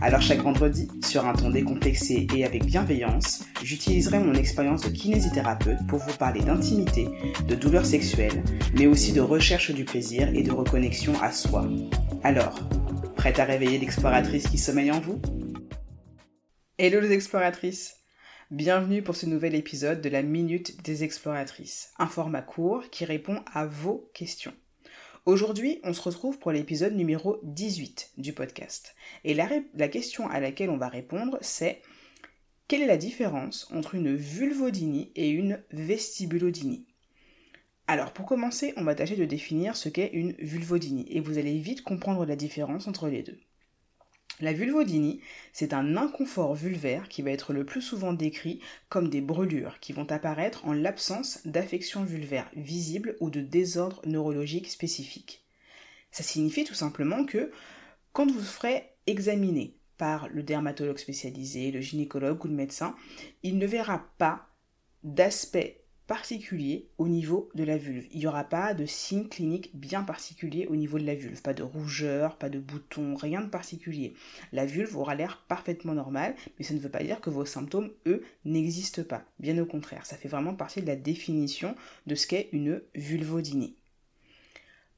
Alors chaque vendredi, sur un ton décomplexé et avec bienveillance, j'utiliserai mon expérience de kinésithérapeute pour vous parler d'intimité, de douleurs sexuelles, mais aussi de recherche du plaisir et de reconnexion à soi. Alors, prête à réveiller l'exploratrice qui sommeille en vous? Hello les exploratrices Bienvenue pour ce nouvel épisode de la Minute des Exploratrices, un format court qui répond à vos questions. Aujourd'hui, on se retrouve pour l'épisode numéro 18 du podcast. Et la, question à laquelle on va répondre, c'est quelle est la différence entre une vulvodynie et une vestibulodynie? Alors, pour commencer, on va tâcher de définir ce qu'est une vulvodynie, et vous allez vite comprendre la différence entre les deux. La vulvodynie, c'est un inconfort vulvaire qui va être le plus souvent décrit comme des brûlures qui vont apparaître en l'absence d'affection vulvaire visible ou de désordre neurologique spécifique. Ça signifie tout simplement que quand vous ferez examiner par le dermatologue spécialisé, le gynécologue ou le médecin, il ne verra pas d'aspect particulier au niveau de la vulve. Il n'y aura pas de signe clinique bien particulier au niveau de la vulve. Pas de rougeur, pas de boutons, rien de particulier. La vulve aura l'air parfaitement normale, mais ça ne veut pas dire que vos symptômes, eux, n'existent pas. Bien au contraire, ça fait vraiment partie de la définition de ce qu'est une vulvodynie.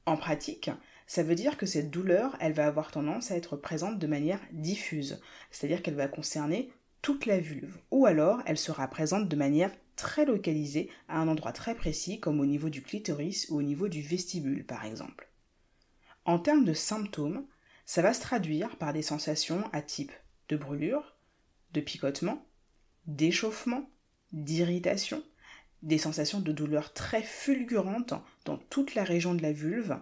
En pratique, ça veut dire que cette douleur, elle va avoir tendance à être présente de manière diffuse, c'est-à-dire qu'elle va concerner toute la vulve, ou alors elle sera présente de manière très localisée à un endroit très précis comme au niveau du clitoris ou au niveau du vestibule par exemple. En termes de symptômes, ça va se traduire par des sensations à type de brûlure, de picotement, d'échauffement, d'irritation, des sensations de douleur très fulgurantes dans toute la région de la vulve,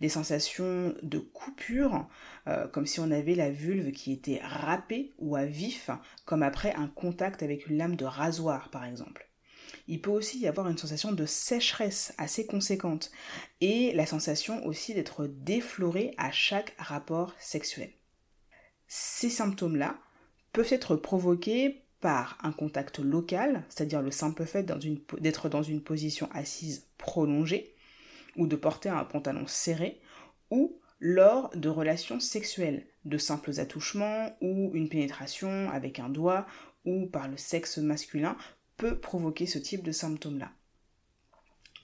des sensations de coupure, euh, comme si on avait la vulve qui était râpée ou à vif, comme après un contact avec une lame de rasoir par exemple. Il peut aussi y avoir une sensation de sécheresse assez conséquente et la sensation aussi d'être défloré à chaque rapport sexuel. Ces symptômes-là peuvent être provoqués par un contact local, c'est-à-dire le simple fait d'être dans une position assise prolongée, ou de porter un pantalon serré, ou lors de relations sexuelles, de simples attouchements ou une pénétration avec un doigt ou par le sexe masculin peut provoquer ce type de symptômes-là.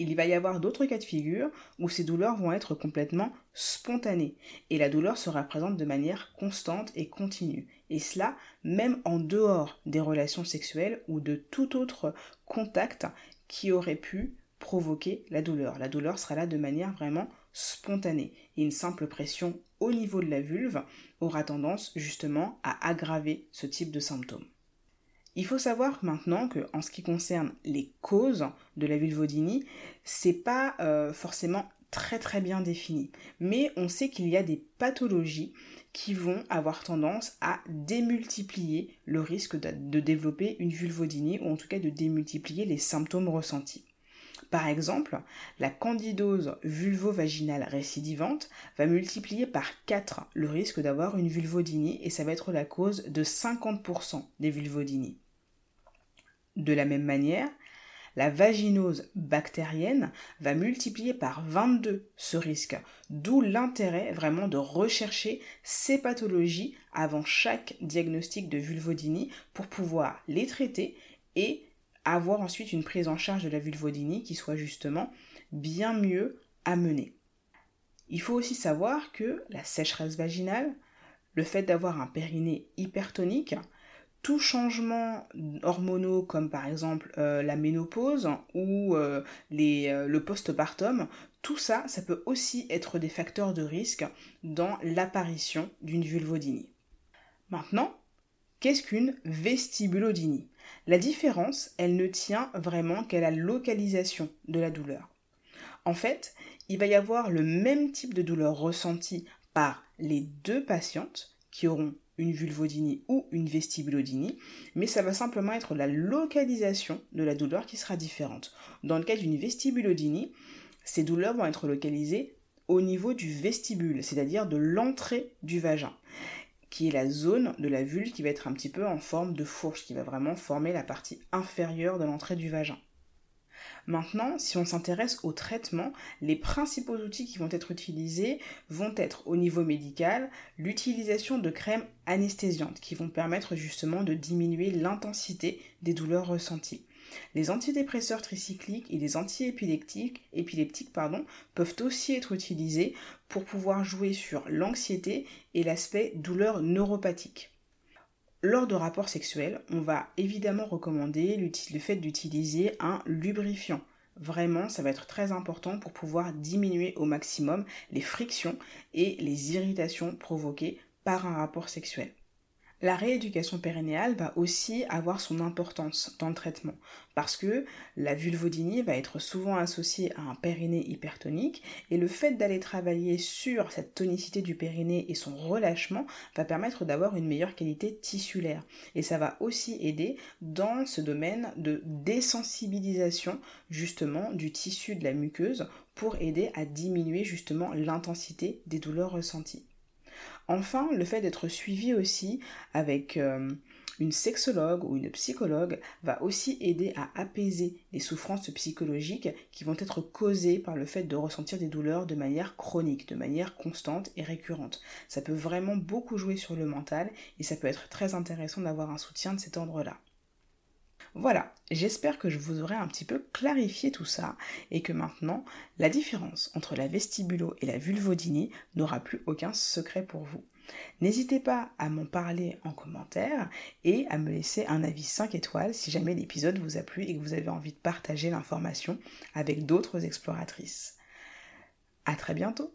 Il va y avoir d'autres cas de figure où ces douleurs vont être complètement spontanées et la douleur sera présente de manière constante et continue. Et cela même en dehors des relations sexuelles ou de tout autre contact qui aurait pu provoquer la douleur. La douleur sera là de manière vraiment spontanée et une simple pression au niveau de la vulve aura tendance justement à aggraver ce type de symptômes. Il faut savoir maintenant que en ce qui concerne les causes de la vulvodynie, c'est pas euh, forcément très très bien défini, mais on sait qu'il y a des pathologies qui vont avoir tendance à démultiplier le risque de développer une vulvodynie ou en tout cas de démultiplier les symptômes ressentis. Par exemple, la candidose vulvovaginale récidivante va multiplier par 4 le risque d'avoir une vulvodynie et ça va être la cause de 50% des vulvodynies. De la même manière, la vaginose bactérienne va multiplier par 22 ce risque, d'où l'intérêt vraiment de rechercher ces pathologies avant chaque diagnostic de vulvodynie pour pouvoir les traiter et avoir ensuite une prise en charge de la vulvodynie qui soit justement bien mieux amenée. Il faut aussi savoir que la sécheresse vaginale, le fait d'avoir un périnée hypertonique, tout changement hormonaux comme par exemple euh, la ménopause ou euh, euh, le postpartum, tout ça, ça peut aussi être des facteurs de risque dans l'apparition d'une vulvodynie. Maintenant, qu'est-ce qu'une vestibulodynie la différence, elle ne tient vraiment qu'à la localisation de la douleur. En fait, il va y avoir le même type de douleur ressentie par les deux patientes qui auront une vulvodynie ou une vestibulodynie, mais ça va simplement être la localisation de la douleur qui sera différente. Dans le cas d'une vestibulodynie, ces douleurs vont être localisées au niveau du vestibule, c'est-à-dire de l'entrée du vagin, qui est la zone de la vulve qui va être un petit peu en forme de fourche, qui va vraiment former la partie inférieure de l'entrée du vagin. Maintenant, si on s'intéresse au traitement, les principaux outils qui vont être utilisés vont être au niveau médical l'utilisation de crèmes anesthésiantes qui vont permettre justement de diminuer l'intensité des douleurs ressenties. Les antidépresseurs tricycliques et les antiépileptiques peuvent aussi être utilisés pour pouvoir jouer sur l'anxiété et l'aspect douleur neuropathique. Lors de rapports sexuels, on va évidemment recommander le fait d'utiliser un lubrifiant. Vraiment, ça va être très important pour pouvoir diminuer au maximum les frictions et les irritations provoquées par un rapport sexuel. La rééducation périnéale va aussi avoir son importance dans le traitement parce que la vulvodynie va être souvent associée à un périnée hypertonique et le fait d'aller travailler sur cette tonicité du périnée et son relâchement va permettre d'avoir une meilleure qualité tissulaire et ça va aussi aider dans ce domaine de désensibilisation justement du tissu de la muqueuse pour aider à diminuer justement l'intensité des douleurs ressenties. Enfin, le fait d'être suivi aussi avec euh, une sexologue ou une psychologue va aussi aider à apaiser les souffrances psychologiques qui vont être causées par le fait de ressentir des douleurs de manière chronique, de manière constante et récurrente. Ça peut vraiment beaucoup jouer sur le mental et ça peut être très intéressant d'avoir un soutien de cet ordre-là. Voilà, j'espère que je vous aurai un petit peu clarifié tout ça et que maintenant la différence entre la vestibulo et la vulvodynie n'aura plus aucun secret pour vous. N'hésitez pas à m'en parler en commentaire et à me laisser un avis 5 étoiles si jamais l'épisode vous a plu et que vous avez envie de partager l'information avec d'autres exploratrices. À très bientôt!